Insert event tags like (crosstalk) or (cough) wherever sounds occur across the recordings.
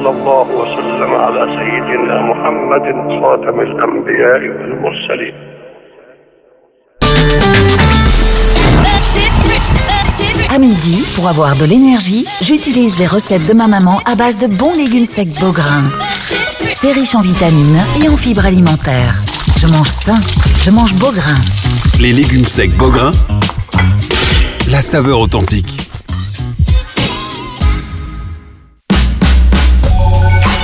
وصلى الله وسلم على سيدنا محمد خاتم الأنبياء والمرسلين À midi, pour avoir de l'énergie, j'utilise les recettes de ma maman à base de bons légumes secs Beaugrain. C'est riche en vitamines et en fibres alimentaires. Je mange sain, je mange Beaugrain. Les légumes secs Beaugrain, la saveur authentique.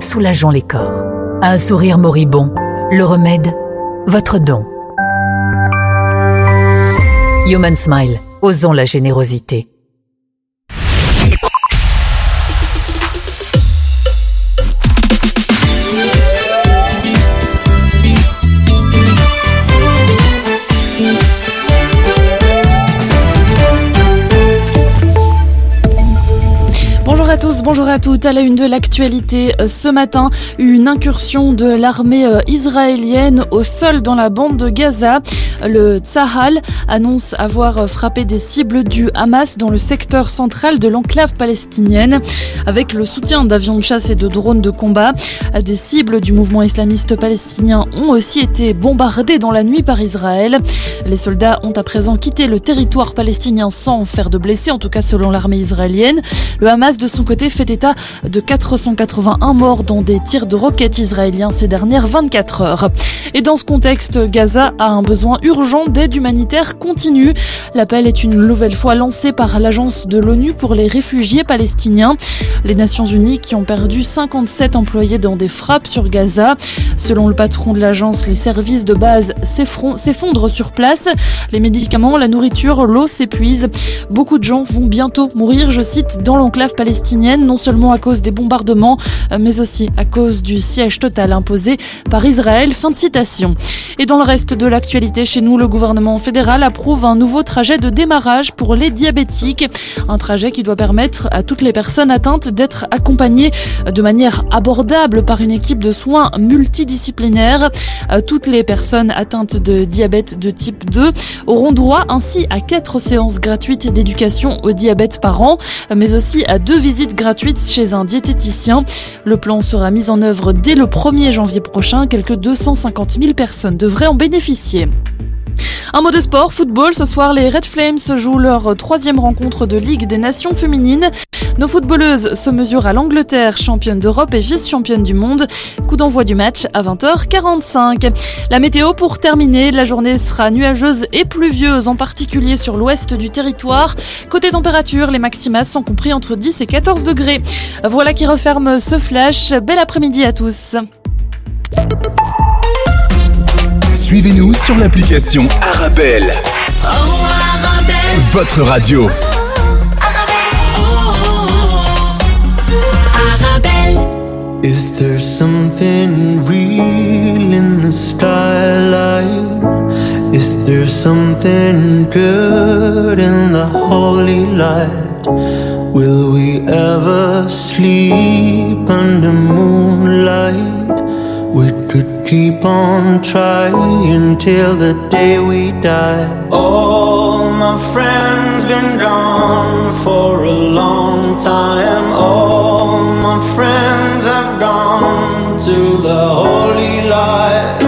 soulageons les corps. Un sourire moribond, le remède, votre don. Human Smile, osons la générosité. Bonjour à toutes. À la une de l'actualité, euh, ce matin, une incursion de l'armée euh, israélienne au sol dans la bande de Gaza. Le Tzahal annonce avoir euh, frappé des cibles du Hamas dans le secteur central de l'enclave palestinienne avec le soutien d'avions de chasse et de drones de combat. Des cibles du mouvement islamiste palestinien ont aussi été bombardées dans la nuit par Israël. Les soldats ont à présent quitté le territoire palestinien sans faire de blessés, en tout cas selon l'armée israélienne. Le Hamas de son côté fait état de 481 morts dans des tirs de roquettes israéliens ces dernières 24 heures. Et dans ce contexte, Gaza a un besoin urgent d'aide humanitaire continue. L'appel est une nouvelle fois lancé par l'agence de l'ONU pour les réfugiés palestiniens. Les Nations Unies qui ont perdu 57 employés dans des frappes sur Gaza. Selon le patron de l'agence, les services de base s'effondrent sur place. Les médicaments, la nourriture, l'eau s'épuisent. Beaucoup de gens vont bientôt mourir, je cite, dans l'enclave palestinienne, non à cause des bombardements, mais aussi à cause du siège total imposé par Israël. Fin de citation. Et dans le reste de l'actualité chez nous, le gouvernement fédéral approuve un nouveau trajet de démarrage pour les diabétiques. Un trajet qui doit permettre à toutes les personnes atteintes d'être accompagnées de manière abordable par une équipe de soins multidisciplinaire. Toutes les personnes atteintes de diabète de type 2 auront droit ainsi à quatre séances gratuites d'éducation au diabète par an, mais aussi à deux visites gratuites chez un diététicien. Le plan sera mis en œuvre dès le 1er janvier prochain. Quelques 250 000 personnes devraient en bénéficier. Un mot de sport, football. Ce soir, les Red Flames jouent leur troisième rencontre de Ligue des Nations féminines. Nos footballeuses se mesurent à l'Angleterre, championne d'Europe et vice-championne du monde. Coup d'envoi du match à 20h45. La météo pour terminer, la journée sera nuageuse et pluvieuse, en particulier sur l'ouest du territoire. Côté température, les maximas sont compris entre 10 et 14 degrés. Voilà qui referme ce flash. Bel après-midi à tous. Suivez-nous sur l'application Arabelle. Votre radio. Is there something real in the skyline? Is there something good in the holy light? Will we ever sleep under moonlight? Keep on trying till the day we die. All my friends been gone for a long time. All my friends have gone to the holy light.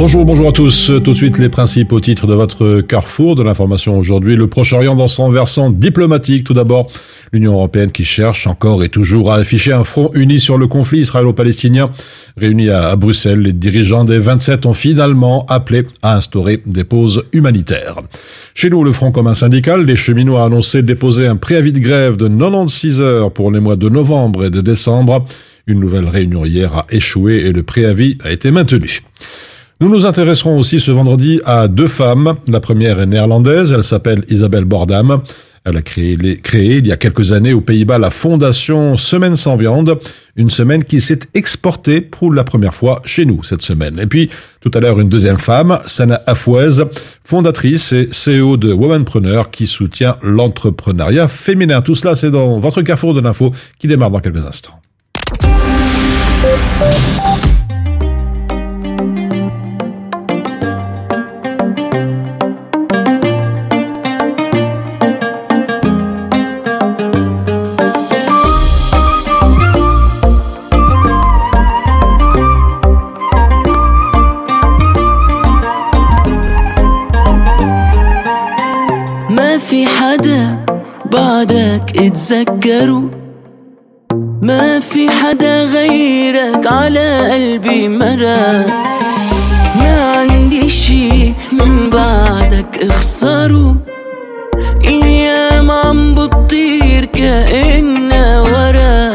Bonjour, bonjour à tous. Tout de suite, les principaux titres de votre carrefour de l'information aujourd'hui. Le Proche-Orient dans son versant diplomatique. Tout d'abord, l'Union européenne qui cherche encore et toujours à afficher un front uni sur le conflit israélo-palestinien. Réunis à Bruxelles, les dirigeants des 27 ont finalement appelé à instaurer des pauses humanitaires. Chez nous, le Front commun syndical, les cheminots a annoncé déposer un préavis de grève de 96 heures pour les mois de novembre et de décembre. Une nouvelle réunion hier a échoué et le préavis a été maintenu. Nous nous intéresserons aussi ce vendredi à deux femmes. La première est néerlandaise, elle s'appelle Isabelle Bordam. Elle a créé, créé, il y a quelques années aux Pays-Bas la fondation Semaine sans viande, une semaine qui s'est exportée pour la première fois chez nous cette semaine. Et puis tout à l'heure une deuxième femme, Sana Afouez, fondatrice et CEO de Womanpreneur qui soutient l'entrepreneuriat féminin. Tout cela c'est dans votre carrefour de l'info qui démarre dans quelques instants. بعدك اتذكره. ما في حدا غيرك على قلبي مرق ما عندي شي من بعدك اخسره. أيام عم بتطير كأنها ورق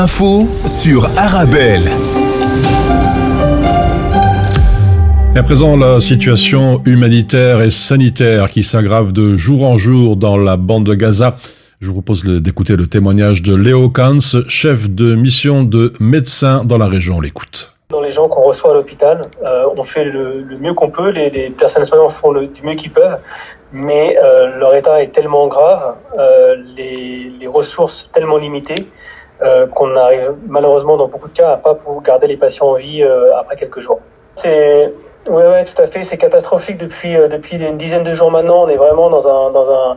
l'info sur Arabelle. Et à présent, la situation humanitaire et sanitaire qui s'aggrave de jour en jour dans la bande de Gaza. Je vous propose d'écouter le témoignage de Léo Kans, chef de mission de médecins dans la région. On l'écoute. Dans les gens qu'on reçoit à l'hôpital, euh, on fait le, le mieux qu'on peut, les, les personnels soignants font le, du mieux qu'ils peuvent, mais euh, leur état est tellement grave, euh, les, les ressources tellement limitées, euh, qu'on arrive malheureusement dans beaucoup de cas à pas pouvoir garder les patients en vie euh, après quelques jours. C'est ouais, ouais, tout à fait, c'est catastrophique depuis euh, depuis une dizaine de jours maintenant. On est vraiment dans un dans un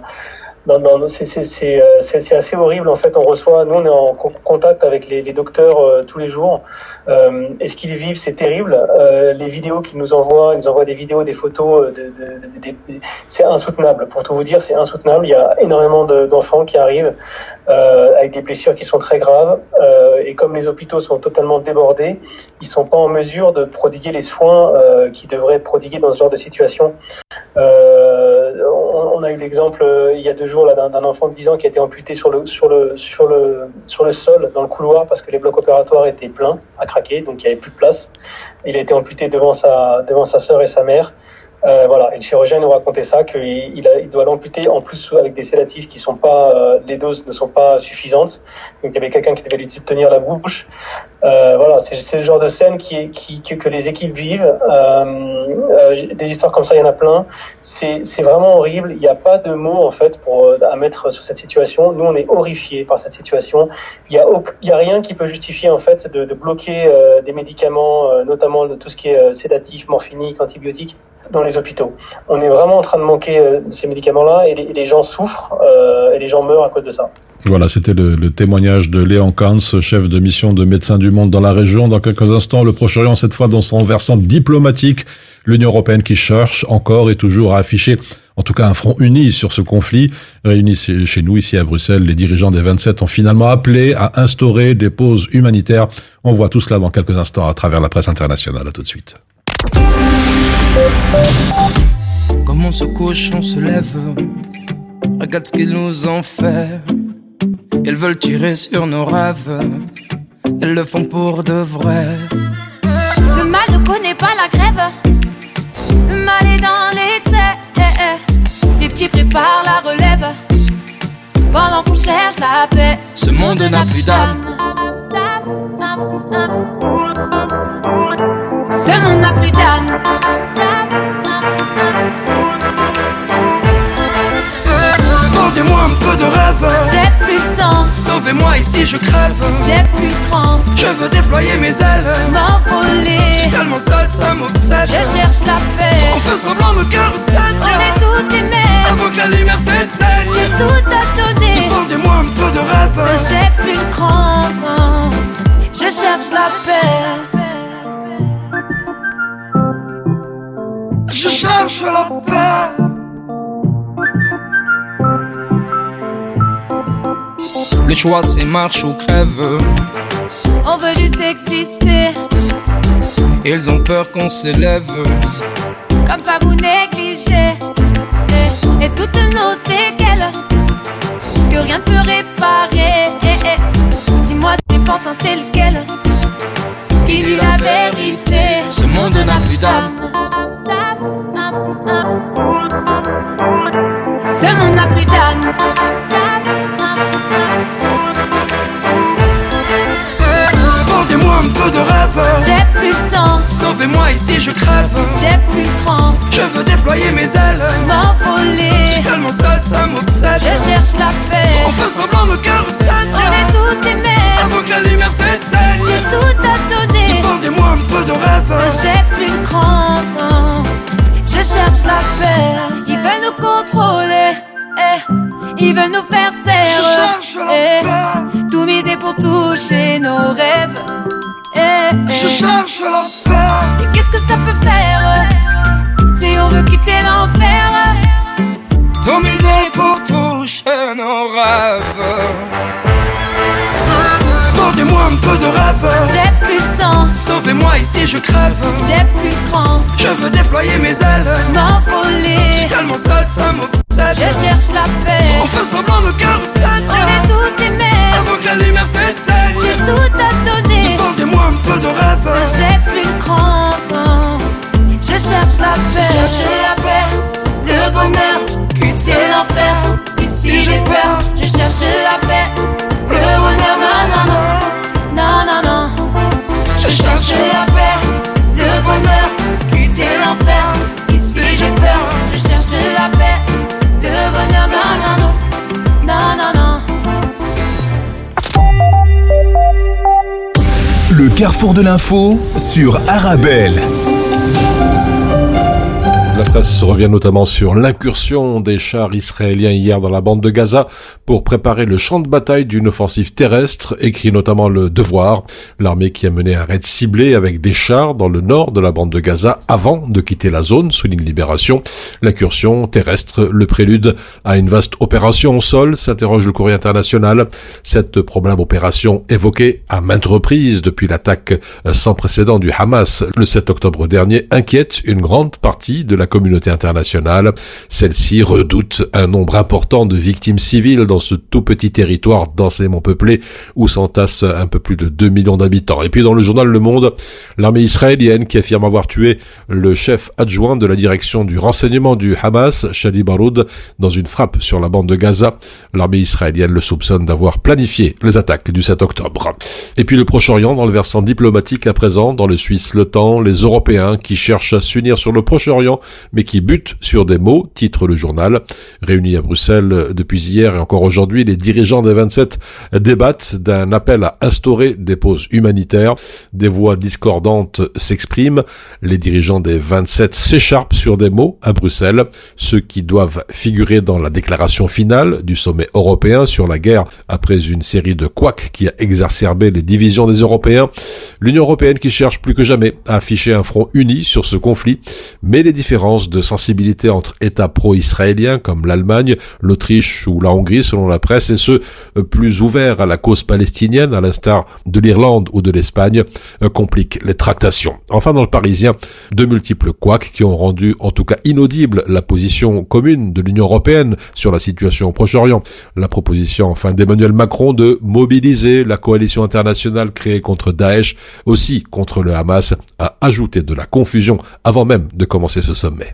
c'est c'est euh, c'est- assez horrible en fait. On reçoit, nous on est en co- contact avec les, les docteurs euh, tous les jours. Euh, et ce qu'ils vivent, c'est terrible. Euh, les vidéos qu'ils nous envoient, ils nous envoient des vidéos, des photos, euh, de, de- de- c'est insoutenable. Pour tout vous dire, c'est insoutenable. Il y a énormément de- d'enfants qui arrivent euh, avec des blessures qui sont très graves. Et comme les hôpitaux sont totalement débordés, ils sont pas en mesure de prodiguer les soins qui devraient être prodigués dans ce genre de situation. Euh, on, a eu l'exemple euh, il y a deux jours d'un enfant de 10 ans qui a été amputé sur le sol dans le couloir parce que les blocs opératoires étaient pleins à craquer donc il y avait plus de place. Il a été amputé devant sa devant sa sœur et sa mère. Euh, voilà, et le chirurgien nous racontait ça qu'il il, doit l'amputer en plus avec des sédatifs qui sont pas euh, les doses ne sont pas suffisantes. Donc il y avait quelqu'un qui devait lui tenir la bouche. Euh, voilà, c'est le genre de scène qui, qui, que, que les équipes vivent. Euh, euh, des histoires comme ça, il y en a plein. C'est vraiment horrible. Il n'y a pas de mots en fait pour euh, à mettre sur cette situation. Nous, on est horrifiés par cette situation. Il y a il a rien qui peut justifier en fait de, de bloquer des médicaments, notamment de tout ce qui est sédatif, morphinique, antibiotiques dans les hôpitaux. On est vraiment en train de manquer euh, ces médicaments-là et, les- gens souffrent euh, et les gens meurent à cause de ça. Voilà, c'était le, témoignage de Léon Kans, chef de mission de Médecins du Monde dans la région. Dans quelques instants, le Proche-Orient, cette fois dans son versant diplomatique, l'Union européenne qui cherche encore et toujours à afficher, en tout cas, un front uni sur ce conflit. Réunis chez nous, ici à Bruxelles, les dirigeants des 27 ont finalement appelé à instaurer des pauses humanitaires. On voit tout cela dans quelques instants à travers la presse internationale. À tout de suite. Comme on se couche, on se lève. Regarde ce qu'ils nous ont fait. Ils veulent tirer sur nos rêves. Elles le font pour de vrai. Le mal ne connaît pas la grève. Le mal est dans l'excès. Les petits préparent la relève. Pendant qu'on cherche la paix. Ce monde n'a plus d'âme. Ce monde n'a plus d'âme. Vendez-moi un peu de rêve. J'ai plus le temps. Sauvez-moi ici, je crève. J'ai plus le cran. Je veux déployer mes ailes. M'envoler. Tellement seul, ça m'obsède. Je cherche la paix. On fait semblant, nos cœurs saignent. On est tous des. Avant que la lumière s'éteigne. J'ai tout à donner. Vendez-moi un peu de rêve. J'ai plus le cran. Je cherche la paix. Je cherche la paix. Le choix c'est marche ou crève. On veut juste exister. Ils ont peur qu'on s'élève. Comme ça vous négligez. Et, et toutes nos séquelles. Que rien ne peut réparer. Dis-moi, tes pantins, c'est lequel Qui dit la vérité Ce monde n'a plus d'âme. Ce monde n'a plus d'âme. Vendez-moi un peu de rêve. J'ai plus le temps. Sauvez-moi ici, je crève. J'ai plus le cran. Je veux déployer mes ailes. M'envoler. Tellement seul, ça m'obsède. Je cherche la paix. On fait semblant, nos cœurs. On est tous des. Avant que la lumière s'éteigne. J'ai tout à donner. Vendez-moi un peu de rêve. J'ai plus le cran. Je cherche la paix. Veulent nous contrôler. Eh. Ils veulent nous faire taire. Je cherche la Eh. Tout miser pour toucher nos rêves. Eh, eh. Je cherche la paix. Et qu'est-ce que ça peut faire si on veut quitter l'enfer Tout miser pour toucher nos rêves. Vendez-moi un peu de rêve. J'ai plus le temps. Sauvez-moi ici, je crève. J'ai veux déployer mes ailes. M'envoler. Tellement seul, ça m'obsède. Je cherche la paix. On fait semblant, nos cœurs saignent. On est tous des mères. Avant que la lumière s'éteigne. peu de rêve. J'ai plus de crampes. Je cherche la paix. Chercher la paix, le bonheur, quitter l'enfer. Ici j'ai peur. Je cherche la paix. Carrefour de l'info sur Arabelle. La presse revient notamment sur l'incursion des chars israéliens hier dans la bande de Gaza pour préparer le champ de bataille d'une offensive terrestre, écrit notamment le Devoir, l'armée qui a mené un raid ciblé avec des chars dans le nord de la bande de Gaza avant de quitter la zone, souligne Libération. L'incursion terrestre, le prélude à une vaste opération au sol, s'interroge le courrier international. Cette probable opération évoquée à maintes reprises depuis l'attaque sans précédent du Hamas le 7 octobre dernier inquiète une grande partie de la communauté internationale. Celle-ci redoute un nombre important de victimes civiles dans ce tout petit territoire densément peuplé où s'entassent un peu plus de 2 millions d'habitants. Et puis dans le journal Le Monde, l'armée israélienne qui affirme avoir tué le chef adjoint de la direction du renseignement du Hamas, Shadi Baroud, dans une frappe sur la bande de Gaza. L'armée israélienne le soupçonne d'avoir planifié les attaques du 7 octobre. Et puis le Proche-Orient dans le versant diplomatique à présent, dans le Suisse Le Temps, les Européens qui cherchent à s'unir sur le Proche-Orient mais qui butent sur des mots, titre le journal. Réunis à Bruxelles depuis hier et encore aujourd'hui, les dirigeants des 27 débattent d'un appel à instaurer des pauses humanitaires. Des voix discordantes s'expriment. Les dirigeants des 27 s'écharpent sur des mots à Bruxelles, ceux qui doivent figurer dans la déclaration finale du sommet européen sur la guerre après une série de couacs qui a exacerbé les divisions des Européens. L'Union européenne qui cherche plus que jamais à afficher un front uni sur ce conflit, mais les différences de sensibilité entre États pro-israéliens comme l'Allemagne, l'Autriche ou la Hongrie selon la presse et ceux euh, plus ouverts à la cause palestinienne à l'instar de l'Irlande ou de l'Espagne euh, compliquent les tractations. Enfin dans le Parisien, de multiples couacs qui ont rendu en tout cas inaudible la position commune de l'Union européenne sur la situation au Proche-Orient. La proposition enfin d'Emmanuel Macron de mobiliser la coalition internationale créée contre Daesh, aussi contre le Hamas, a ajouté de la confusion avant même de commencer ce sommet.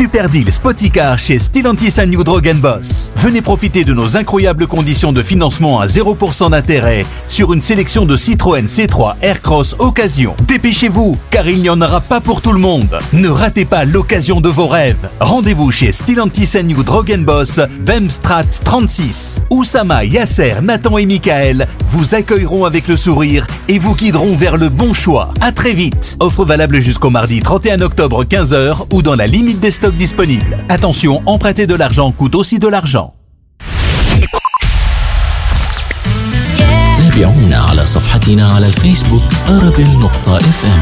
Super deal Spoticar chez Stellantis and New Boss. Venez profiter de nos incroyables conditions de financement à 0% d'intérêt sur une sélection de Citroën C3 Aircross Occasion. Dépêchez-vous, car il n'y en aura pas pour tout le monde. Ne ratez pas l'occasion de vos rêves. Rendez-vous chez Stellantis and New Boss, Bemstrat 36. Oussama, Yasser, Nathan et Michael vous accueilleront avec le sourire et vous guideront vers le bon choix. À très vite. Offre valable jusqu'au mardi 31 octobre 15h ou dans la limite des stocks disponibles. Attention, emprunter de l'argent coûte aussi de l'argent. تابعونا على صفحتنا على الفيسبوك أرابيل نقطة اف ام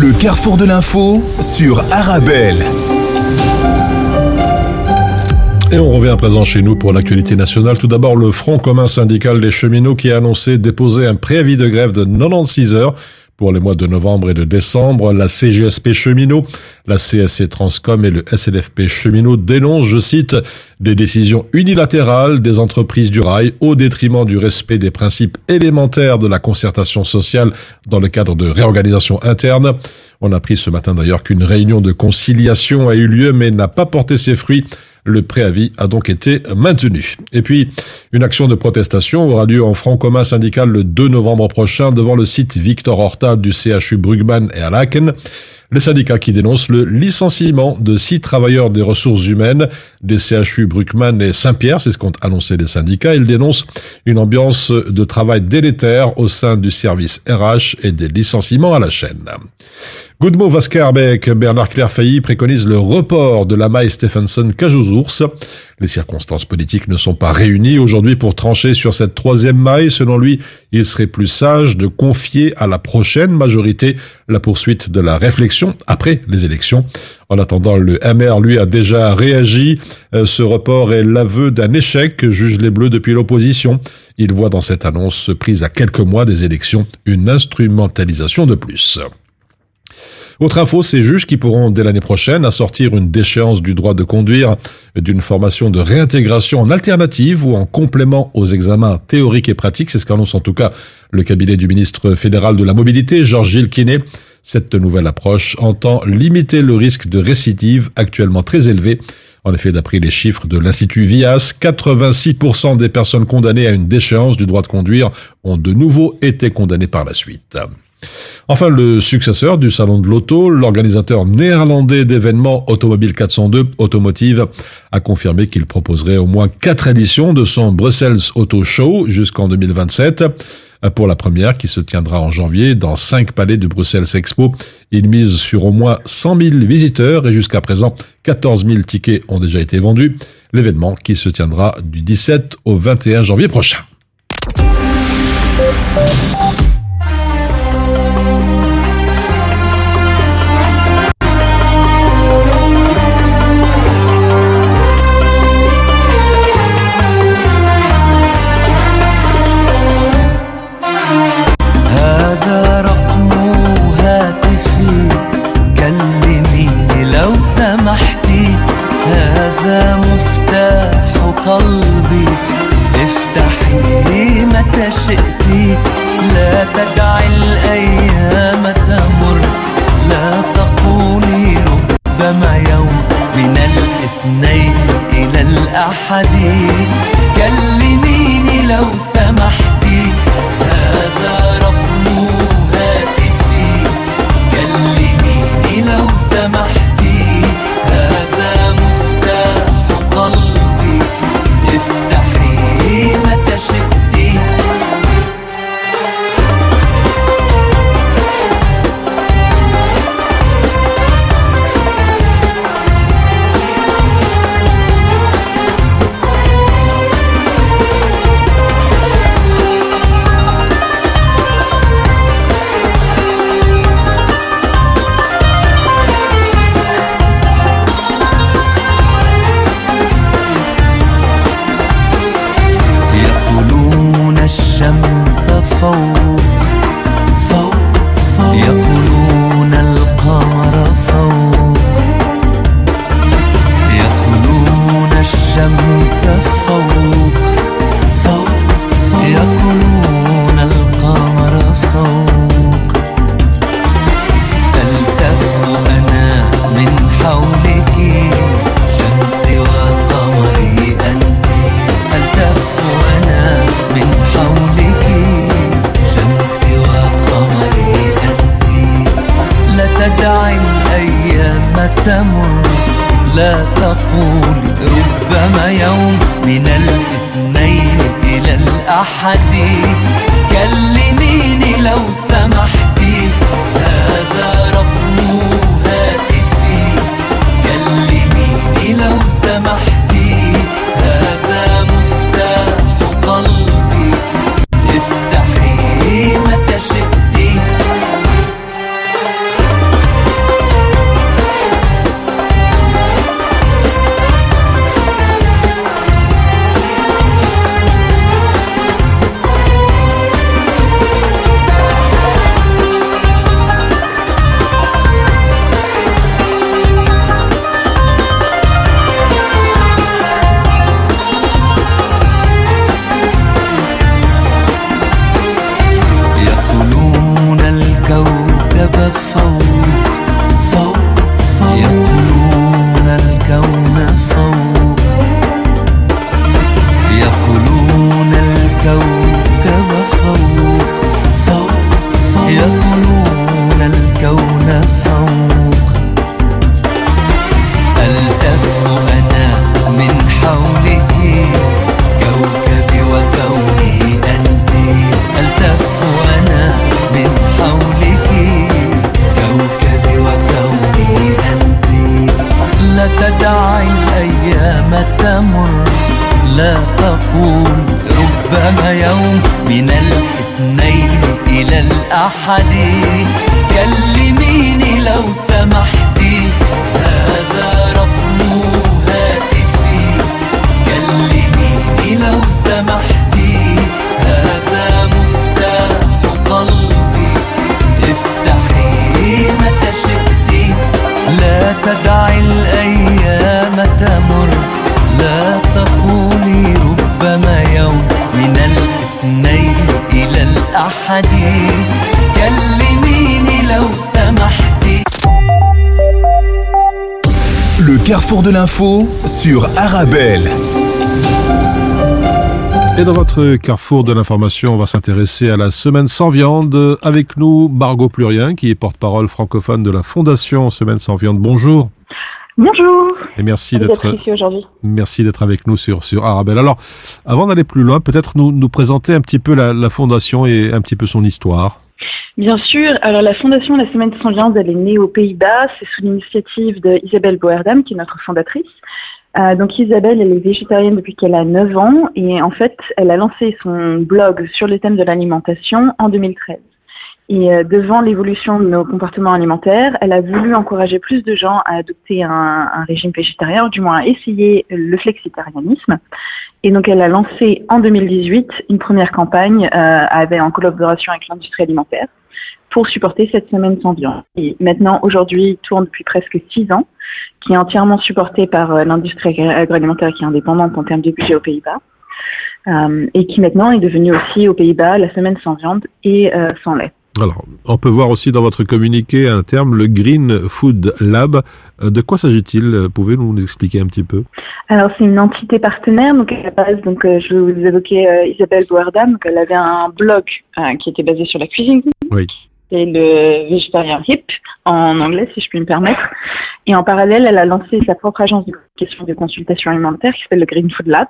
Le carrefour de l'info sur Arabelle. Et on revient à présent chez nous pour l'actualité nationale. Tout d'abord, le Front commun syndical des cheminots qui a annoncé déposer un préavis de grève de 96 heures pour les mois de novembre et de décembre, la CGSP cheminot, la CSC Transcom et le SLFP cheminot dénoncent, je cite, des décisions unilatérales des entreprises du rail au détriment du respect des principes élémentaires de la concertation sociale dans le cadre de réorganisation interne. On a appris ce matin d'ailleurs qu'une réunion de conciliation a eu lieu mais n'a pas porté ses fruits. Le préavis a donc été maintenu. Et puis, une action de protestation aura lieu en front commun syndical le 2 novembre prochain devant le site Victor Horta du CHU Brugman et à Laken. Les syndicats qui dénoncent le licenciement de six travailleurs des ressources humaines des CHU Bruckmann et Saint-Pierre, c'est ce qu'ont annoncé les syndicats. Ils dénoncent une ambiance de travail délétère au sein du service RH et des licenciements à la chaîne. Goodmo Vaskerbeck, Bernard Clairfailly préconise le report de Lama et Stephenson Cajousours. Les circonstances politiques ne sont pas réunies aujourd'hui pour trancher sur cette troisième maille. Selon lui, il serait plus sage de confier à la prochaine majorité la poursuite de la réflexion après les élections. En attendant, le MR, lui, a déjà réagi. Euh, Ce report est l'aveu d'un échec, juge les Bleus depuis l'opposition. Il voit dans cette annonce prise à quelques mois des élections une instrumentalisation de plus. Autre info, ces juges qui pourront dès l'année prochaine assortir une déchéance du droit de conduire d'une formation de réintégration en alternative ou en complément aux examens théoriques et pratiques. C'est ce qu'annonce en tout cas le cabinet du ministre fédéral de la mobilité, Georges Gilles Quinet. Cette nouvelle approche entend limiter le risque de récidive actuellement très élevé. En effet, d'après les chiffres de l'Institut VIAS, 86% des personnes condamnées à une déchéance du droit de conduire ont de nouveau été condamnées par la suite. Enfin, le successeur du Salon de l'Auto, l'organisateur néerlandais d'événements Automobile 402 Automotive, a confirmé qu'il proposerait au moins quatre éditions de son Brussels Auto Show jusqu'en 2027. Pour la première, qui se tiendra en janvier dans cinq palais de Bruxelles Expo, il mise sur au moins 100 000 visiteurs et jusqu'à présent, 14 000 tickets ont déjà été vendus. L'événement qui se tiendra du 17 au 21 janvier prochain. L'info sur Arabelle. Et dans votre carrefour de l'information, on va s'intéresser à la semaine sans viande. Avec nous, Margot Plurien, qui est porte-parole francophone de la Fondation Semaine sans viande. Bonjour. Bonjour. Et merci d'être ici aujourd'hui. Merci d'être avec nous sur, sur Arabelle. Alors, avant d'aller plus loin, peut-être nous, nous présenter un petit peu la, la Fondation et un petit peu son histoire. Bien sûr. Alors, la Fondation La Semaine sans viande, elle est née aux Pays-Bas. C'est sous l'initiative de Isabelle Boerdam, qui est notre fondatrice. Euh, donc, Isabelle, elle est végétarienne depuis qu'elle a 9 ans. Et en fait, elle a lancé son blog sur le thème de l'alimentation en 2013. Et euh, devant l'évolution de nos comportements alimentaires, elle a voulu encourager plus de gens à adopter un, un régime végétarien, du moins à essayer le flexitarianisme. Et donc, elle a lancé en 2018 une première campagne euh, avec, en collaboration avec l'industrie alimentaire pour supporter cette semaine sans viande. Et maintenant, aujourd'hui, tourne depuis presque six ans, qui est entièrement supporté par euh, l'industrie agroalimentaire qui est indépendante en termes de budget aux Pays-Bas. Euh, et qui maintenant est devenue aussi aux Pays-Bas la semaine sans viande et euh, sans lait. Alors, on peut voir aussi dans votre communiqué un terme, le Green Food Lab. Euh, De quoi s'agit-il? Pouvez-vous nous expliquer un petit peu? Alors c'est une entité partenaire, donc à la base, donc euh, je vous évoquais euh, Isabelle Boerdam, elle avait un blog euh, qui était basé sur la cuisine. Oui. C'est le végétarien hip en anglais, si je puis me permettre. Et en parallèle, elle a lancé sa propre agence de communication de consultation alimentaire qui s'appelle le Green Food Lab.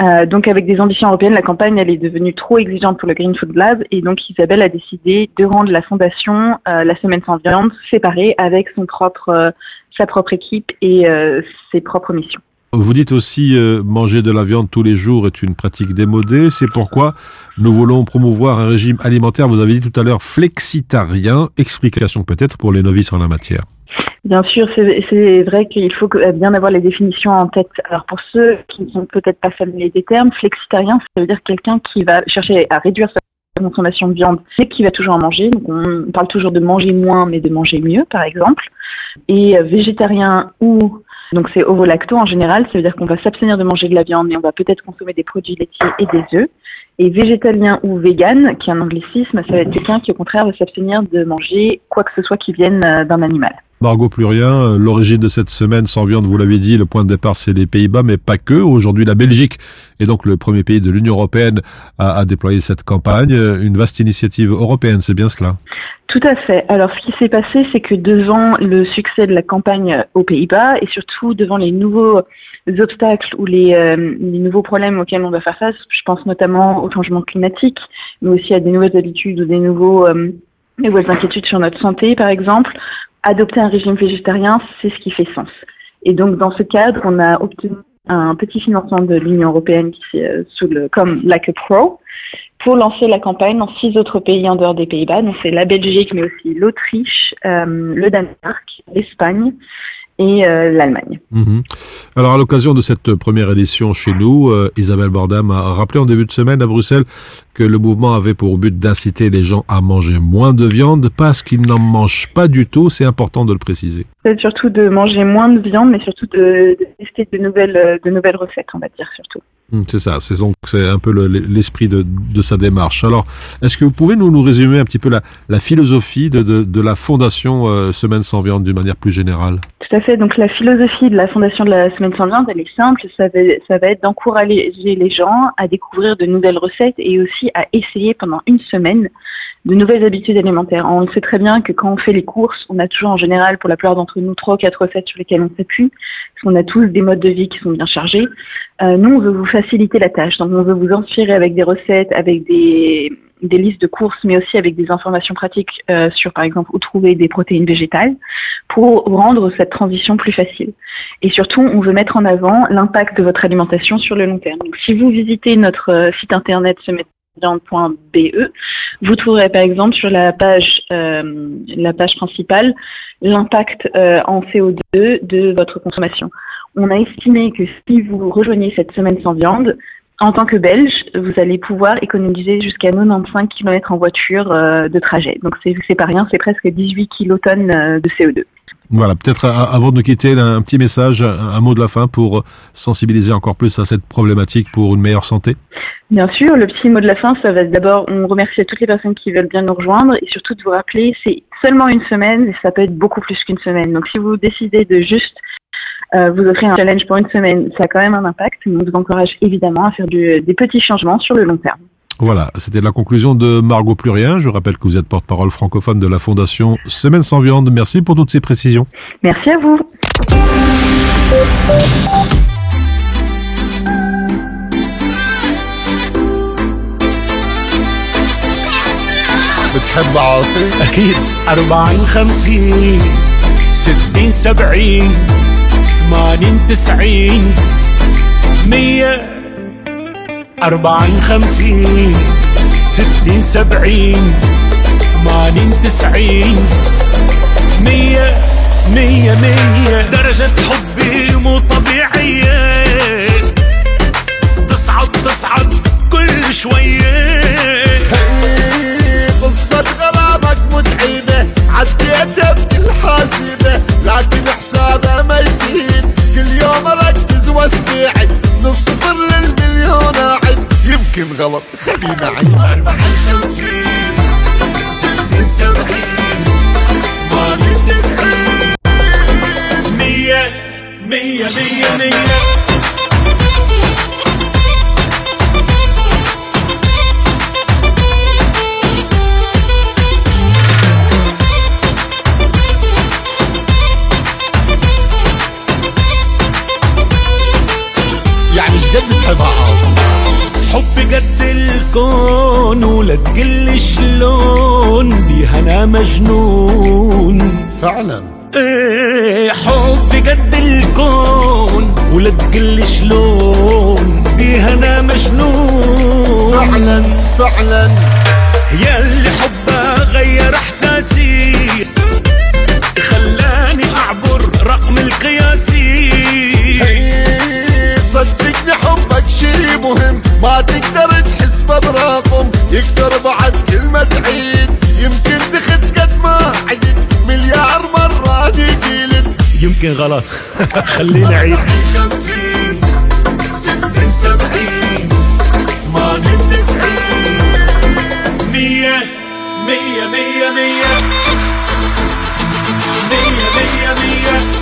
Euh, donc avec des ambitions européennes, la campagne elle est devenue trop exigeante pour le Green Food Lab et donc Isabelle a décidé de rendre la fondation euh, la semaine sans viande séparée avec euh, sa propre équipe et ses propres missions. Vous dites aussi manger de la viande tous les jours est une pratique démodée. C'est pourquoi nous voulons promouvoir un régime alimentaire, vous avez dit tout à l'heure, flexitarien. Explication peut-être pour les novices en la matière. Bien sûr, c'est vrai qu'il faut euh, bien avoir les définitions en tête. Alors pour ceux qui ne sont peut-être pas familiers des termes, flexitarien, ça veut dire quelqu'un qui va chercher à réduire sa consommation de viande, mais qui va toujours en manger. Donc on parle toujours de manger moins, mais de manger mieux, par exemple. Et euh, végétarien ou donc c'est ovo-lacto en général, ça veut dire qu'on va s'abstenir de manger de la viande, mais on va peut-être consommer des produits laitiers et des œufs. Et végétalien ou vegan, qui est un anglicisme, ça va être quelqu'un qui au contraire va s'abstenir de manger quoi que ce soit qui vienne euh, d'un animal. Margot Plurien, euh, l'origine de cette semaine sans viande, vous l'avez dit, le point de départ c'est les Pays-Bas, mais pas que. Aujourd'hui, la Belgique est donc le premier pays de l'Union européenne à, déployer cette campagne. Euh, Une vaste initiative européenne, c'est bien cela Tout à fait. Alors, ce qui s'est passé, c'est que devant le succès de la campagne aux Pays-Bas et surtout devant les nouveaux obstacles ou les, euh, nouveaux problèmes auxquels on doit faire face, je pense notamment au changement climatique, mais aussi à des nouvelles habitudes ou des euh, nouvelles inquiétudes sur notre santé, par exemple, adopter un régime végétarien, c'est ce qui fait sens. Et donc, dans ce cadre, on a obtenu un petit financement de l'Union européenne qui fait euh, sous le comme Like a Pro pour lancer la campagne dans six autres pays en dehors des Pays-Bas. Donc c'est la Belgique, mais aussi l'Autriche, euh, le Danemark, l'Espagne et euh, l'Allemagne. Mhm. Alors, à l'occasion de cette première édition chez nous, euh, Isabelle Bordam a rappelé en début de semaine à Bruxelles que le mouvement avait pour but d'inciter les gens à manger moins de viande parce qu'ils n'en mangent pas du tout. C'est important de le préciser. C'est surtout de manger moins de viande, mais surtout de, de tester de nouvelles, euh, de nouvelles recettes, on va dire surtout. Hum, C'est ça, c'est donc c'est un peu le- l'esprit de, sa démarche. Alors, est-ce que vous pouvez nous, résumer un petit peu la, philosophie de, de, de la fondation euh, Semaine sans viande d'une manière plus générale? Tout à fait. Donc la philosophie de la Fondation de la Semaine sans viande, elle est simple. Ça va être d'encourager les gens à découvrir de nouvelles recettes et aussi à essayer pendant une semaine de nouvelles habitudes alimentaires. On sait très bien que quand on fait les courses, on a toujours en général, pour la plupart d'entre nous, trois ou quatre recettes sur lesquelles on s'appuie, parce qu'on a tous des modes de vie qui sont bien chargés. Euh, nous, on veut vous faciliter la tâche. Donc on veut vous inspirer avec des recettes, avec des listes de courses, mais aussi avec des informations pratiques euh, sur, par exemple, où trouver des protéines végétales, pour rendre cette transition plus facile. Et surtout, on veut mettre en avant l'impact de votre alimentation sur le long terme. Donc, si vous visitez notre euh, site internet semetviande.be, vous trouverez par exemple sur la page, euh, la page principale l'impact euh, en CO2 de votre consommation. On a estimé que si vous rejoignez cette semaine sans viande, en tant que Belge, vous allez pouvoir économiser jusqu'à 95 km en voiture euh, de trajet. Donc c'est c'est pas rien, c'est presque 18 kilotonnes euh, de CO2. Voilà, peut-être a- avant de nous quitter, un, petit message, un, mot de la fin pour sensibiliser encore plus à cette problématique pour une meilleure santé. Bien sûr, le petit mot de la fin, ça va être d'abord, on remercie toutes les personnes qui veulent bien nous rejoindre et surtout de vous rappeler, c'est seulement une semaine et ça peut être beaucoup plus qu'une semaine. Donc si vous décidez de juste euh, vous offrir un challenge pour une semaine, ça a quand même un impact. On vous encourage évidemment à faire des petits changements sur le long terme. Voilà, c'était la conclusion de Margot Plurien. Je rappelle que vous êtes porte-parole francophone de la Fondation Semaine sans viande. Merci pour toutes ces précisions. Merci à vous. بتحب عاصي؟ أكيد أربعين خمسين ستين سبعين ثمانين تسعين مية أربعين خمسين ستين سبعين ثمانين تسعين. مية مية مية. درجة حبي مو طبيعية. تصعب تصعب كل شوية. قصة غرامك متعبة عديتها بالحاسبة لكن حسابها ما يفيد كل يوم اركز واستعد من الصفر للمليون. يمكن غلط خلينا عين 54 76 مجنون. فعلا. إيه حب قد الكون ولا تقل شلون بيها أنا مجنون. فعلا فعلا. يا اللي حبها غير إحساسي خلاني أعبر رقم القياسي. صدقني حبك شي مهم ما تقدر تحسبه برقم يكثر بعد كلمة عيد. يمكن دخت قد ما عدت مليار مرة دي قيلت يمكن غلط. (laughs) خلينا عيد خمسين ستين سبعين ثمانين تسعين. مية. مية مية مية مية.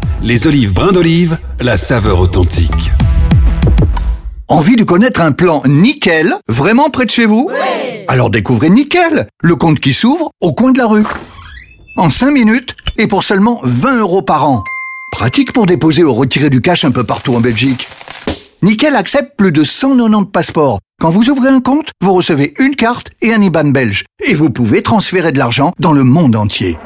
Les olives brins d'olive, la saveur authentique. Envie de connaître un plan nickel vraiment près de chez vous? Alors découvrez Nickel, le compte qui s'ouvre au coin de la rue. En 5 minutes et pour seulement 20 euros par an. Pratique pour déposer ou retirer du cash un peu partout en Belgique. Nickel accepte plus de 190 passeports. Quand vous ouvrez un compte, vous recevez une carte et un IBAN belge. Et vous pouvez transférer de l'argent dans le monde entier.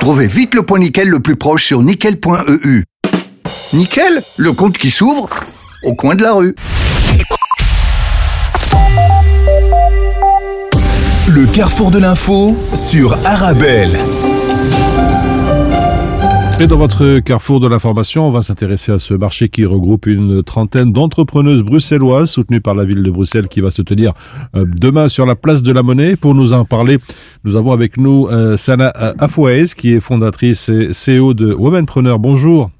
Trouvez vite le point Nickel le plus proche sur nickel.eu. Nickel, le compte qui s'ouvre au coin de la rue. Le carrefour de l'info sur Arabelle. Et dans votre carrefour de l'information, on va s'intéresser à ce marché qui regroupe une trentaine d'entrepreneuses bruxelloises soutenues par la ville de Bruxelles qui va se tenir euh, demain sur la place de la Monnaie. Pour nous en parler, nous avons avec nous euh, Sana Afouaez qui est fondatrice et CEO de Womenpreneur. Bonjour.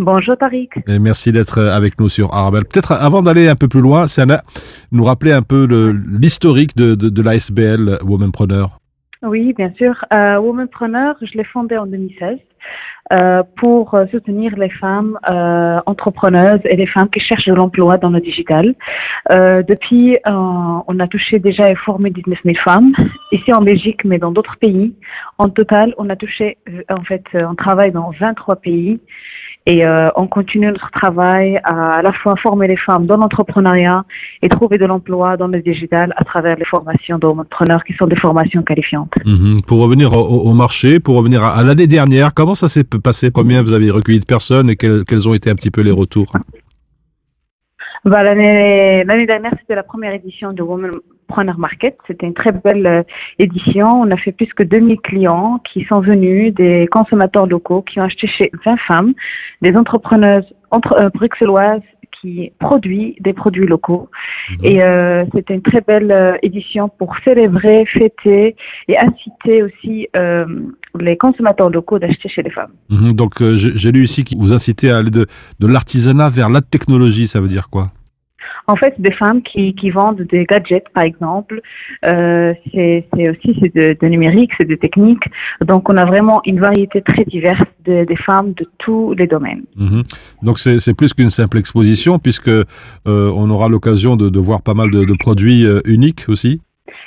Bonjour Tariq. Et merci d'être avec nous sur Arabelle. Peut-être avant d'aller un peu plus loin, Sana, nous rappeler un peu l'historique de, de, de la SBL Womenpreneur. Oui, bien sûr. Euh, Womanpreneur, je l'ai fondé en 2016 euh, pour euh, soutenir les femmes euh, entrepreneuses et les femmes qui cherchent de l'emploi dans le digital. Euh, depuis, euh, on a touché déjà et formé 19 000 femmes ici en Belgique, mais dans d'autres pays. En total, on a touché, en fait, on travaille dans 23 pays. Et euh, on continue notre travail à à la fois former les femmes dans l'entrepreneuriat et trouver de l'emploi dans le digital à travers les formations d'entrepreneurs qui sont des formations qualifiantes. Mhm. Pour revenir au, marché, pour revenir à, à l'année dernière, comment ça s'est passé? Combien vous avez recueilli de personnes et quels, quels ont été un petit peu les retours? Bah, L'année dernière, c'était la première édition de Womenpreneur Market. C'était une très belle euh, édition. On a fait plus que 2000 clients qui sont venus, des consommateurs locaux qui ont acheté chez 20 femmes, des entrepreneuses entre, euh, bruxelloises qui produisent des produits locaux. Et euh, c'était une très belle euh, édition pour célébrer, fêter et inciter aussi euh, les consommateurs locaux d'acheter chez les femmes. Mhm. Donc j'ai j'ai lu ici que vous incitez à aller de, de l'artisanat vers la technologie, ça veut dire quoi? En fait, des femmes qui, vendent des gadgets, par exemple, euh, c'est aussi de, numérique, c'est de technique. Donc, on a vraiment une variété très diverse de- des femmes de tous les domaines. Mhm. Donc c'est plus qu'une simple exposition puisque euh, on aura l'occasion de, voir pas mal de, de produits euh, uniques aussi.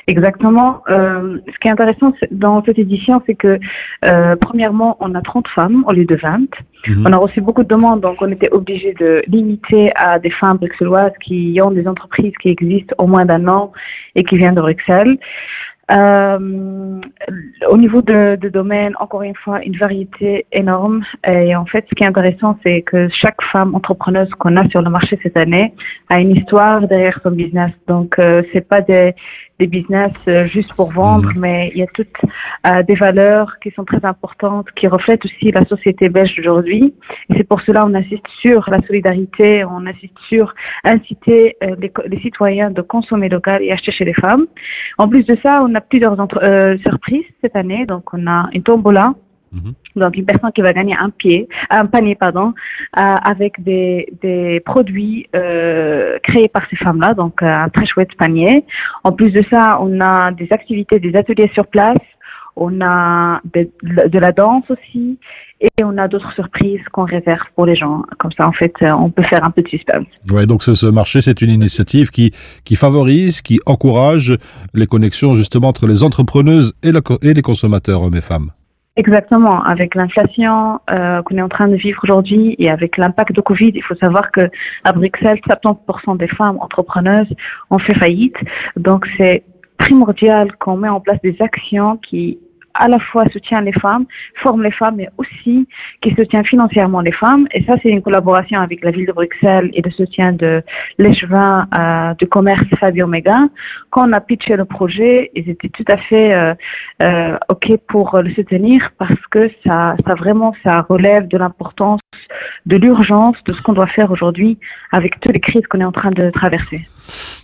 Exactement. Euh, ce qui est intéressant dans cette édition, c'est que, euh, premièrement, on a 30 femmes au lieu de 20. Mhm. On a reçu beaucoup de demandes, donc on était obligé de limiter à des femmes bruxelloises qui ont des entreprises qui existent au moins d'un an et qui viennent de Bruxelles. Euh, au niveau de, de domaine, encore une fois, une variété énorme. Et en fait, ce qui est intéressant, c'est que chaque femme entrepreneuse qu'on a sur le marché cette année a une histoire derrière son business. Donc, euh, c'est pas des, des business euh, juste pour vendre, mais il y a toutes euh, des valeurs qui sont très importantes, qui reflètent aussi la société belge d'aujourd'hui. Et c'est pour cela on insiste sur la solidarité, on insiste sur inciter euh, les, citoyens de consommer local et acheter chez les femmes. En plus de ça, on a plusieurs entre- euh, surprises cette année. Donc, on a une tombola. Donc, une personne qui va gagner un pied, un panier, pardon, euh, avec des, des produits euh, créés par ces femmes-là. Donc, euh, un très chouette panier. En plus de ça, on a des activités, des ateliers sur place. On a de, de la danse aussi. Et on a d'autres surprises qu'on réserve pour les gens. Comme ça, en fait, euh, on peut faire un peu de suspense. Ouais, donc ce, ce marché, c'est une initiative qui, qui favorise, qui encourage les connexions justement entre les entrepreneuses et, la et les consommateurs, hommes et femmes. Exactement. Avec l'inflation euh, qu'on est en train de vivre aujourd'hui et avec l'impact de Covid, il faut savoir que à Bruxelles, 70% des femmes entrepreneuses ont fait faillite. Donc, c'est primordial qu'on met en place des actions qui à la fois soutient les femmes, forme les femmes, mais aussi qui soutient financièrement les femmes. Et ça, c'est une collaboration avec la ville de Bruxelles et le soutien de l'échevin euh, du commerce Fabio Mega. Quand on a pitché le projet, ils étaient tout à fait euh, euh, OK pour le soutenir parce que ça, vraiment, ça relève de l'importance, de l'urgence de ce qu'on doit faire aujourd'hui avec toutes les crises qu'on est en train de traverser.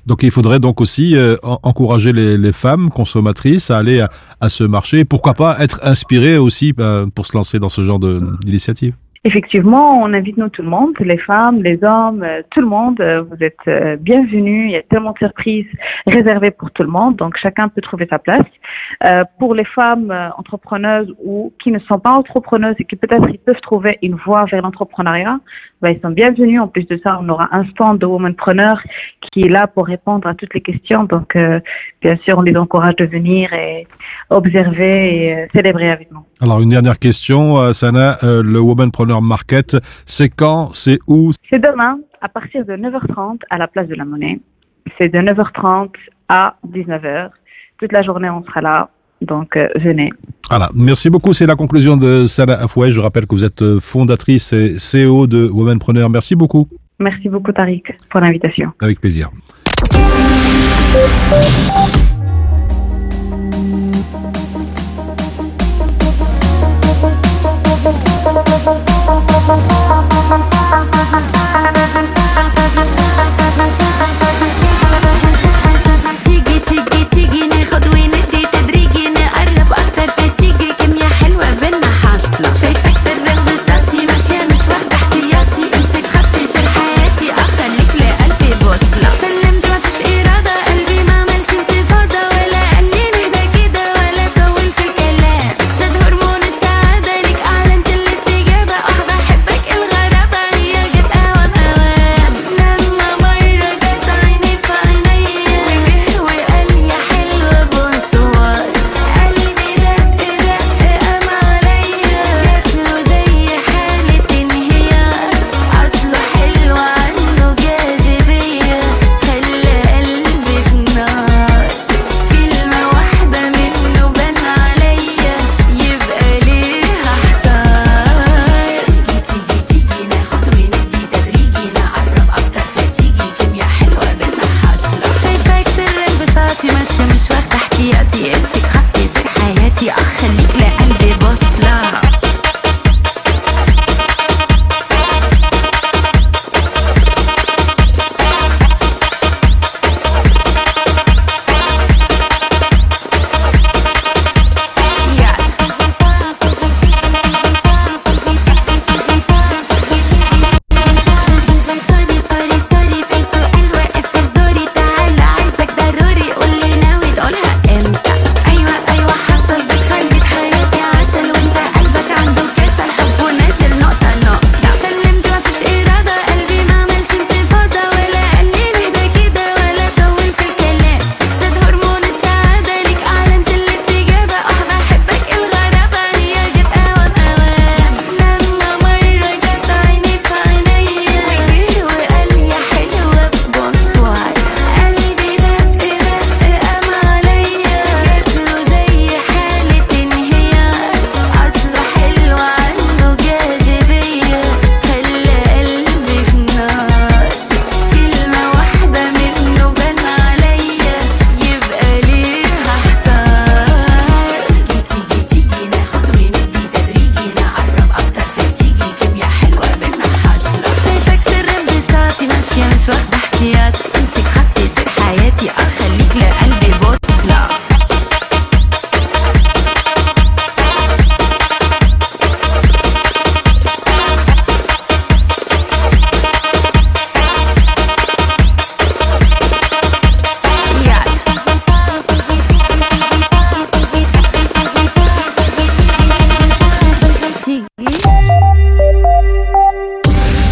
Donc il faudrait donc aussi euh, en- encourager les, femmes consommatrices à aller à, à ce marché. Et pourquoi pas être inspirées aussi euh, pour se lancer dans ce genre de- d'initiative Effectivement, on invite nous tout le monde, les femmes, les hommes, euh, tout le monde. euh, Vous êtes euh, bienvenus. Il y a tellement de surprises réservées pour tout le monde, donc chacun peut trouver sa place. Pour les femmes entrepreneuses ou qui ne sont pas entrepreneuses et qui peut-être peuvent trouver une voie vers l'entrepreneuriat, ben, ils sont bienvenus. En plus de ça, on aura un stand de Womanpreneur qui est là pour répondre à toutes les questions. Donc, bien sûr, on les encourage de venir et observer et célébrer avec nous. Alors une dernière question, Sana, le Womanpreneur Market, c'est quand, c'est où? C'est demain, à partir de 9h30 à la place de la Monnaie. C'est de 9h30 à 19h. Toute la journée, on sera là. Donc, euh, venez. Voilà, merci beaucoup. C'est la conclusion de Sana Afoué. Je rappelle que vous êtes euh, fondatrice et CEO de Womanpreneur. Merci beaucoup. Merci beaucoup, Tariq, pour l'invitation. Avec plaisir.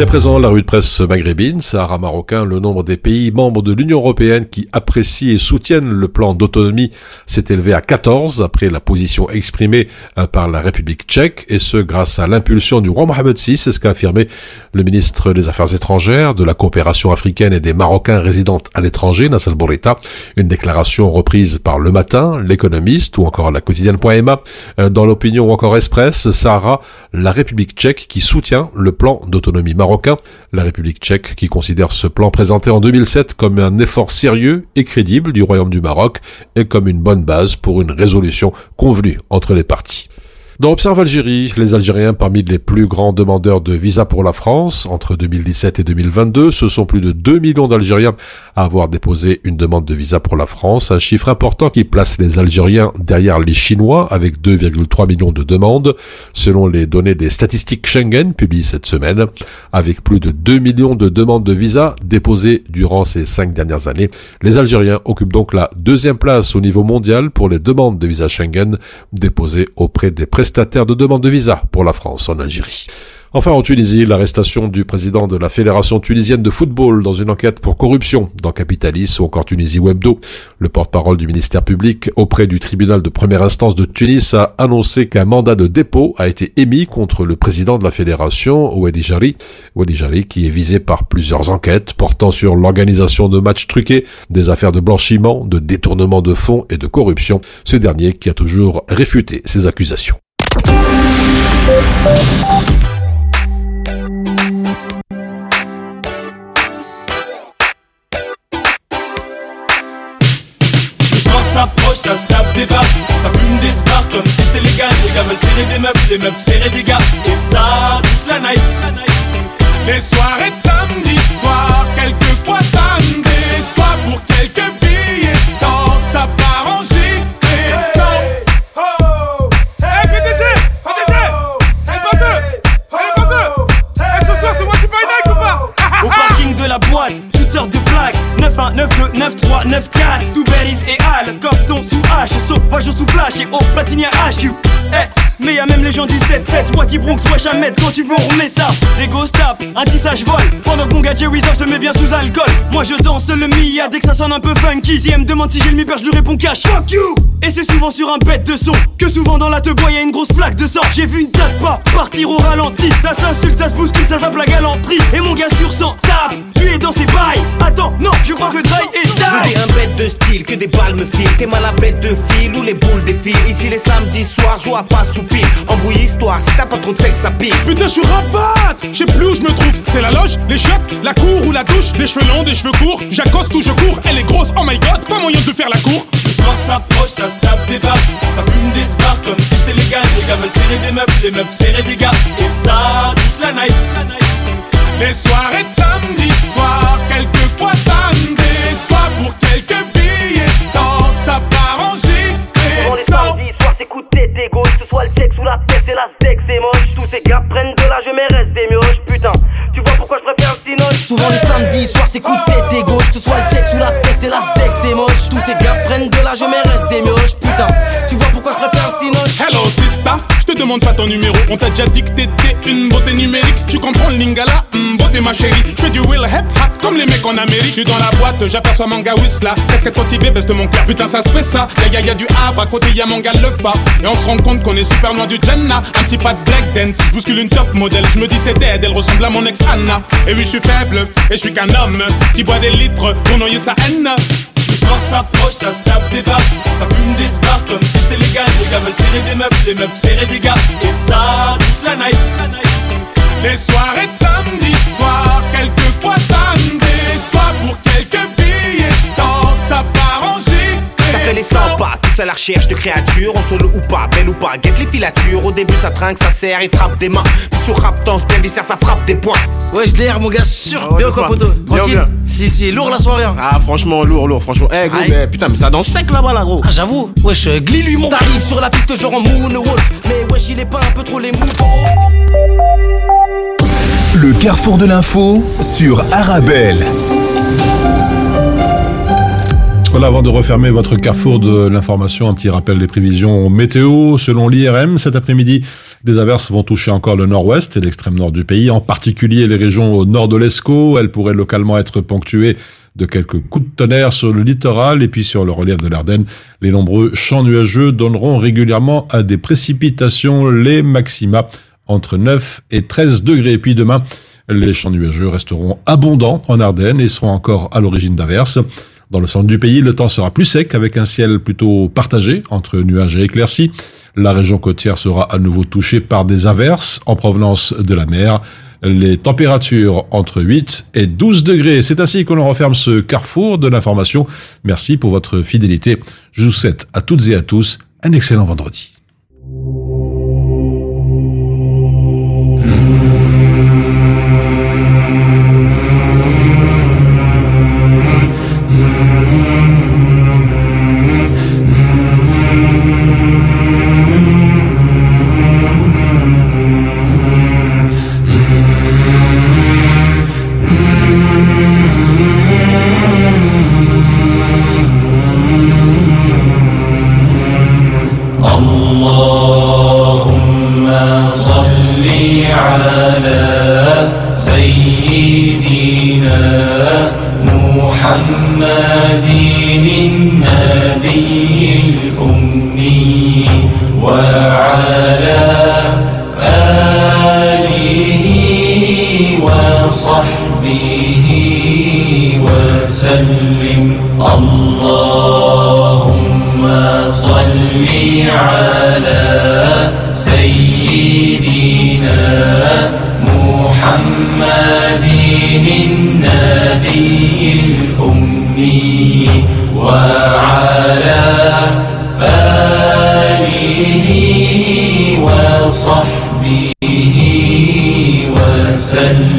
Et à présent, la rue de presse maghrébine, Sahara marocain, le nombre des pays membres de l'Union européenne qui apprécient et soutiennent le plan d'autonomie s'est élevé à 14 après la position exprimée euh, par la République tchèque, et ce grâce à l'impulsion du roi Mohamed VI, c'est ce qu'a affirmé le ministre des Affaires étrangères, de la coopération africaine et des Marocains résidant à l'étranger, Nassal Bourita, une déclaration reprise par Le Matin, L'Économiste ou encore la quotidienne.ma. Euh, Dans l'opinion ou encore Express, Sahara, la République tchèque qui soutient le plan d'autonomie marocain la République tchèque qui considère ce plan présenté en 2007 comme un effort sérieux et crédible du Royaume du Maroc et comme une bonne base pour une résolution convenue entre les parties. Dans Observe Algérie, les Algériens parmi les plus grands demandeurs de visa pour la France, entre 2017 et 2022, ce sont plus de 2 millions d'Algériens à avoir déposé une demande de visa pour la France, un chiffre important qui place les Algériens derrière les Chinois avec 2,3 millions de demandes, selon les données des statistiques Schengen publiées cette semaine, avec plus de 2 millions de demandes de visa déposées durant ces cinq dernières années. Les Algériens occupent donc la deuxième place au niveau mondial pour les demandes de visa Schengen déposées auprès des de demande de visa pour la France en Algérie. Enfin, en Tunisie, l'arrestation du président de la Fédération tunisienne de football dans une enquête pour corruption dans Capitalis ou encore Tunisie Webdo. Le porte-parole du ministère public auprès du tribunal de première instance de Tunis a annoncé qu'un mandat de dépôt a été émis contre le président de la fédération, Ouedi Jari, Ouedi Jari qui est visé par plusieurs enquêtes portant sur l'organisation de matchs truqués, des affaires de blanchiment, de détournement de fonds et de corruption. Ce dernier qui a toujours réfuté ces accusations. S'approche, ça se tape des barres Ça fume des spars comme si c'était légal Les gars veulent serrer des meufs, les meufs serrer des gars. Et ça, toute la night. Les soirées de samedi soir Quelquefois samedi 1, 9, 2, 9, 3, 9, 4 Tout Beris et Al, comme sous H. Sauvage au sous flash. Et au platine HQ hey, mais y'a même les gens du 7-7 Wati Bronx, wesh Ahmed, quand tu veux on ça. Des ghost tap, un tissage vol. Pendant que mon gars Jerry se met bien sous alcool. Moi je danse le Mia dès que ça sonne un peu funky. Si elle me demande si j'ai le mi je lui réponds cash. Fuck you! Et c'est souvent sur un bête de son Que souvent dans la te bois y'a une grosse flaque de sort J'ai vu une date pas partir au ralenti. Ça s'insulte, ça se bouscule, ça zappe la galanterie. Et mon gars sur 100 tape lui est dans ses bails Attends, non, je crois que Dry est T'es die un bête de style, que des balles me filent. T'es mal à bête de fil ou les boules défilent. Ici les samedis soirs, joue à face ou pile. Embrouille histoire, si t'as pas trop de sexe, ça pique. Putain, je suis rabat Je sais plus où je me trouve. C'est la loge, les chiottes, la cour ou la douche. Des cheveux longs, des cheveux courts. J'accoste ou je cours. Elle est grosse, oh my god, pas moyen de faire la cour. Le soir s'approche, ça se tape des barres. Ça fume des spars comme si c'était légal. Les gars veulent serrer des meufs, les meufs serrer des gars. Et ça, toute la night. Les soirées de samedi soir, quelquefois samedi soir. Pour quelques billets de sang, ça part en soirs, c'est coup de tête égo. Que ce soit le sexe ou la tête, c'est la steak, c'est moche. Tous ces gars prennent de l'âge, mais restent des mioches. Putain, tu vois pourquoi je préfère le cinoche Souvent les samedis soirs c'est coup de tête et gauche Que ce soit le check sous la tête c'est la steak c'est moche Tous ces gars prennent de l'âge mais restent des mioches Putain tu vois demande pas ton numéro On t'a déjà dit que t'étais une beauté numérique. Tu comprends lingala, hmm, beauté ma chérie. Je fais du will hip hop comme les mecs en Amérique. Je suis dans la boîte, j'aperçois mon gars Whistla Casquette motivée, veste de mon cœur Putain ça se fait ça, ya ya ya du Havre À côté y'a mon gars le pas Et on se rend compte qu'on est super loin du Jannah. Un petit pas de black dance, bouscule une top modèle. Je me dis c'est dead, elle ressemble à mon ex Anna. Et oui je suis faible, et je suis qu'un homme Qui boit des litres. Pour noyer sa haine soir s'approche, ça se tape des barres Ça fume des spars comme si c'était légal. Les gars veulent serrer des meufs, les meufs serrer des gars. Et ça, toute la night. Les soirées de samedi soir Quelquefois samedi soir Pour quelques billets de Ça part en Ça fait les 100 pas, tous à la recherche de créatures, on solo ou pas, belle ou pas, guette les filatures. Au début ça trinque, ça serre, il frappe des mains. Puis sur rap tense, bien viscère, ça frappe des points. Ouais je l'air mon gars sûr Ah ouais, Bien quoi Bien, Tranquille bien. Si si lourd la soirée hein. Ah franchement lourd, lourd, franchement. Eh gros, Aïe. mais putain, mais ça danse sec là-bas là gros. Ah j'avoue Wesh euh, glis lui mon T'arrives sur la piste genre en moonwalk Mais wesh il est pas un peu trop les mouvements Le carrefour de l'info sur Arabelle. Voilà, avant de refermer votre carrefour de l'information, un petit rappel des prévisions météo. Selon l'IRM, cet après-midi, des averses vont toucher encore le nord-ouest et l'extrême nord du pays, en particulier les régions au nord de l'Escaut. Elles pourraient localement être ponctuées de quelques coups de tonnerre sur le littoral et puis sur le relief de l'Ardenne. Les nombreux champs nuageux donneront régulièrement à des précipitations les maxima entre 9 et 13 degrés. Et puis demain, les champs nuageux resteront abondants en Ardennes et seront encore à l'origine d'averses. Dans le centre du pays, le temps sera plus sec avec un ciel plutôt partagé entre nuages et éclaircies. La région côtière sera à nouveau touchée par des averses en provenance de la mer. Les températures entre 8 et 12 degrés. C'est ainsi que l'on referme ce carrefour de l'information. Merci pour votre fidélité. Je vous souhaite à toutes et à tous un excellent vendredi. محمد النبي الأمي وعلى آله وصحبه وسلم. اللهم صل على سيدنا محمد النبي الأمي وعلى آله وصحبه وسلم.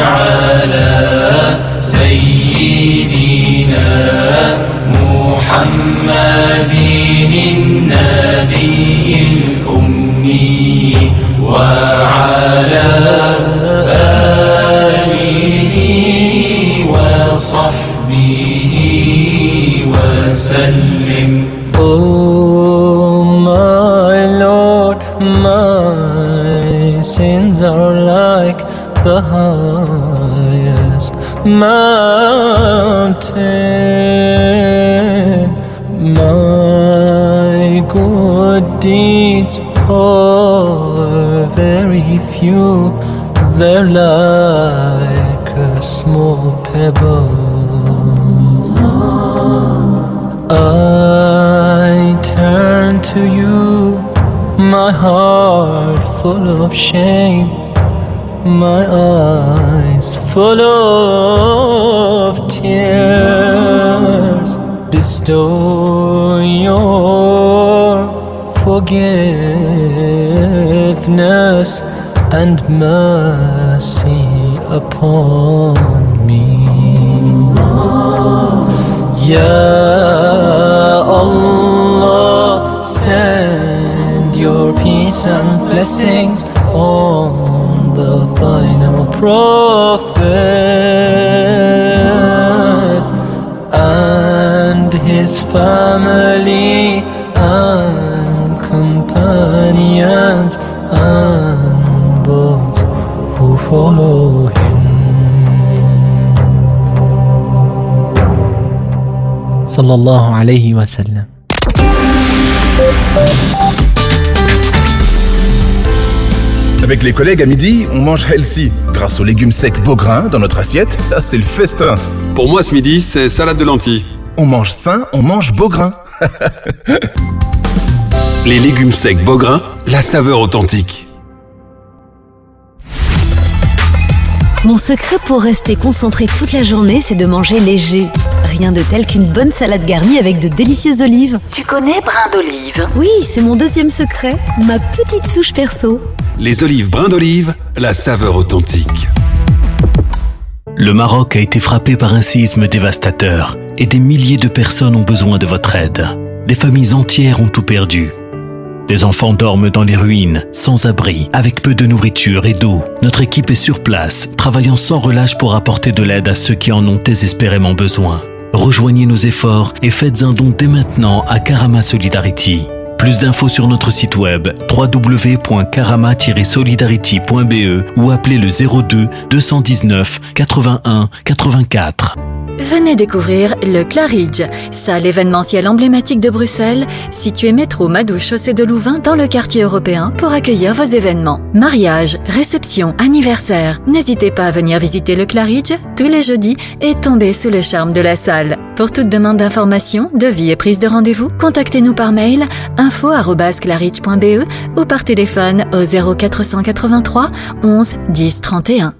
على سيدنا محمد النبي الأمي وعلى mountain. My good deeds are very few, they're like a small pebble. I turn to you, my heart full of shame, my eyes full of tears. Bestow your forgiveness and mercy upon me. Ya Allah, send your peace and blessings on the final prophet and his family and companions and those who follow him. صلى الله عليه وسلم Avec les collègues à midi, on mange healthy. Grâce aux légumes secs Beaugrain dans notre assiette, là c'est le festin. Pour moi ce midi, c'est salade de lentilles. On mange sain, on mange Beaugrain. (laughs) Les légumes secs Beaugrain, la saveur authentique. Mon secret pour rester concentré toute la journée, c'est de manger léger. Rien de tel qu'une bonne salade garnie avec de délicieuses olives. Tu connais brin d'olive? Oui, c'est mon deuxième secret, ma petite touche perso. Les olives brins d'olive, la saveur authentique. Le Maroc a été frappé par un séisme dévastateur et des milliers de personnes ont besoin de votre aide. Des familles entières ont tout perdu. Des enfants dorment dans les ruines, sans abri, avec peu de nourriture et d'eau. Notre équipe est sur place, travaillant sans relâche pour apporter de l'aide à ceux qui en ont désespérément besoin. Rejoignez nos efforts et faites un don dès maintenant à Karama Solidarity. Plus d'infos sur notre site web www.karama-solidarity.be ou appelez le 02 219 81 84. Venez découvrir le Claridge, salle événementielle emblématique de Bruxelles, située métro Madou chaussée de Louvain dans le quartier européen pour accueillir vos événements. Mariage, réception, anniversaire. N'hésitez pas à venir visiter le Claridge tous les jeudis et tomber sous le charme de la salle. Pour toute demande d'information, devis et prise de rendez-vous, contactez-nous par mail info@claridge.be ou par téléphone au 0483 11 10 31.